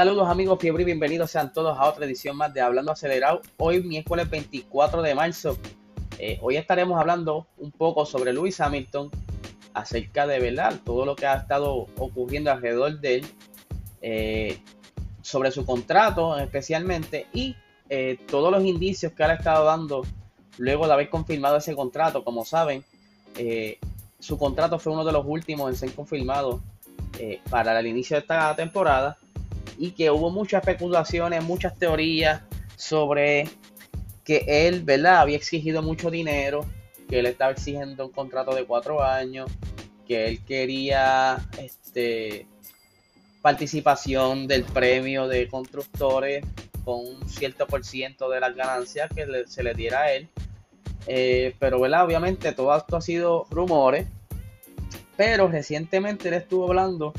Saludos amigos fiebre y bienvenidos sean todos a otra edición más de Hablando Acelerado. Hoy miércoles 24 de marzo. Eh, hoy estaremos hablando un poco sobre Lewis Hamilton, acerca de verdad todo lo que ha estado ocurriendo alrededor de él, eh, sobre su contrato especialmente y eh, todos los indicios que ha estado dando luego de haber confirmado ese contrato. Como saben, su contrato fue uno de los últimos en ser confirmado para el inicio de esta temporada y que hubo muchas especulaciones, muchas teorías sobre que él, ¿verdad? Había exigido mucho dinero, que él estaba exigiendo un contrato de cuatro años, que él quería este, participación del premio de constructores con un cierto por ciento de las ganancias que se le diera a él. Eh, pero, ¿verdad? Obviamente todo esto ha sido rumores. Pero recientemente él estuvo hablando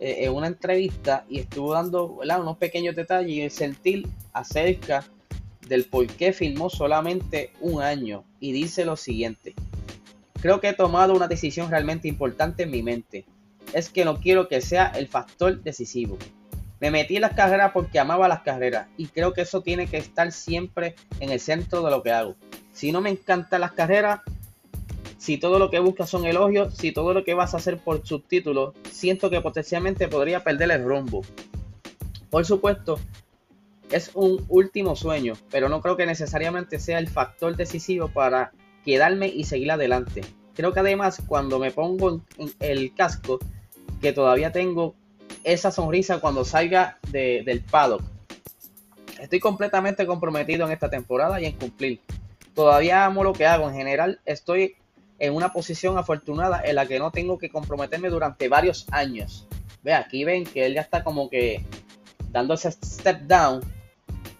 eh, en una entrevista y estuvo dando unos pequeños detalles y sentir acerca del por qué filmó solamente un año y dice lo siguiente. Creo que he tomado una decisión realmente importante en mi mente. Es que no quiero que sea el factor decisivo. Me metí en las carreras porque amaba las carreras y creo que eso tiene que estar siempre en el centro de lo que hago. Si no me encantan las carreras, si todo lo que buscas son elogios, si todo lo que vas a hacer por subtítulos, siento que potencialmente podría perder el rumbo. Por supuesto, es un último sueño, pero no creo que necesariamente sea el factor decisivo para quedarme y seguir adelante. Creo que además cuando me pongo en el casco, que todavía tengo esa sonrisa cuando salga del paddock. Estoy completamente comprometido en esta temporada y en cumplir. Todavía amo lo que hago. En general, estoy en una posición afortunada en la que no tengo que comprometerme durante varios años. Ve, aquí ven que él ya está como que dando ese step down.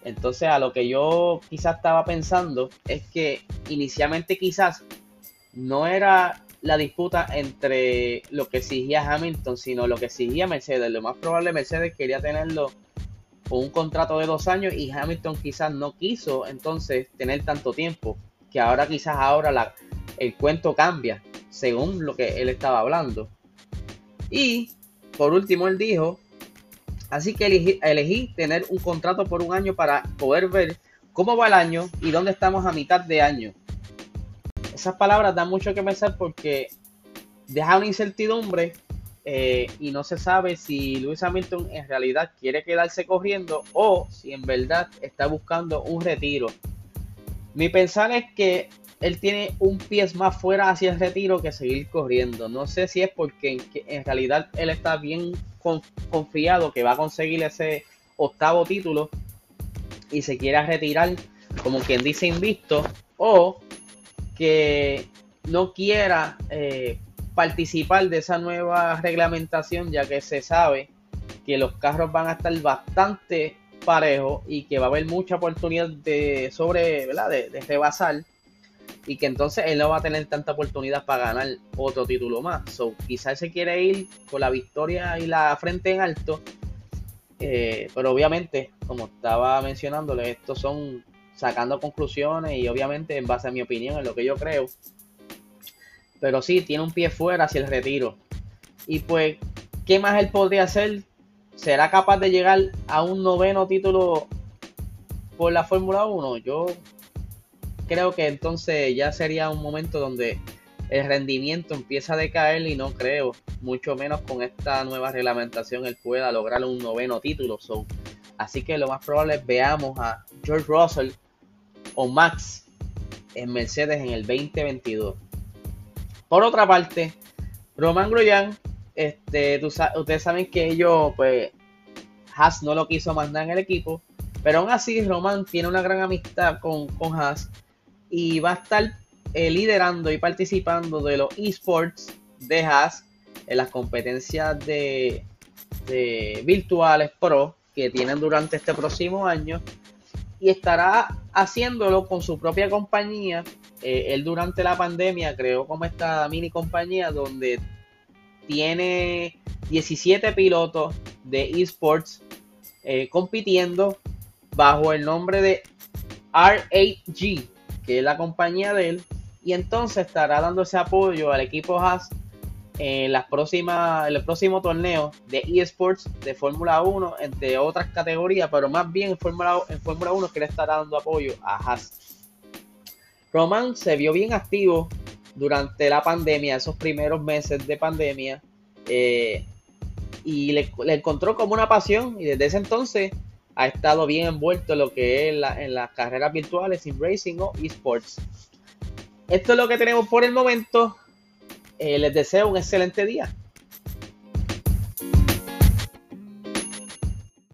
Entonces a lo que yo quizás estaba pensando es que inicialmente quizás no era la disputa entre lo que exigía Hamilton, sino lo que exigía Mercedes. Lo más probable Mercedes quería tenerlo con un contrato de dos años y Hamilton quizás no quiso entonces tener tanto tiempo. Que ahora quizás ahora la, el cuento cambia según lo que él estaba hablando. Y por último, él dijo, así que elegí, tener un contrato por un año para poder ver cómo va el año y dónde estamos a mitad de año. Esas palabras dan mucho que pensar porque deja una incertidumbre eh, y no se sabe si Luis Hamilton en realidad quiere quedarse corriendo o si en verdad está buscando un retiro. Mi pensar es que él tiene un pie más fuera hacia el retiro que seguir corriendo. No sé si es porque en, realidad él está bien confiado que va a conseguir ese octavo título y se quiera retirar como quien dice invisto o que no quiera eh, participar de esa nueva reglamentación ya que se sabe que los carros van a estar bastante parejos y que va a haber mucha oportunidad de sobre, ¿verdad? De, de rebasar y que entonces él no va a tener tanta oportunidad para ganar otro título más. So, quizás se quiere ir con la victoria y la frente en alto, eh, pero obviamente, como estaba mencionándole, estos son sacando conclusiones y obviamente en base a mi opinión, en lo que yo creo. Pero sí, tiene un pie fuera hacia el retiro. Y pues, ¿qué más él podría hacer? ¿Será capaz de llegar a un noveno título por la Fórmula 1? Yo creo que entonces ya sería un momento donde el rendimiento empieza a decaer y no creo, mucho menos con esta nueva reglamentación, él pueda lograr un noveno título. así que lo más probable es veamos a George Russell o Max en Mercedes en el 2022. Por otra parte, Roman Grosjean, este, ustedes saben que ellos, pues, Haas no lo quiso mandar en el equipo, pero aún así Roman tiene una gran amistad con, con Haas y va a estar eh, liderando y participando de los esports de Haas en las competencias de, virtuales pro que tienen durante este próximo año y estará haciéndolo con su propia compañía. Eh, él durante la pandemia creó como esta mini compañía donde tiene 17 pilotos de esports eh, compitiendo bajo el nombre de R8G que es la compañía de él, y entonces estará dando ese apoyo al equipo Haas en las próximas, el próximo torneo de eSports de Fórmula 1, entre otras categorías, pero más bien en Fórmula, en Fórmula 1 quiere estar dando apoyo a Haas. Roman se vio bien activo durante la pandemia, esos primeros meses de pandemia, eh, y le, encontró como una pasión y desde ese entonces ha estado bien envuelto en lo que es en las carreras virtuales, sin racing o esports. Esto es lo que tenemos por el momento. Eh, les deseo un excelente día.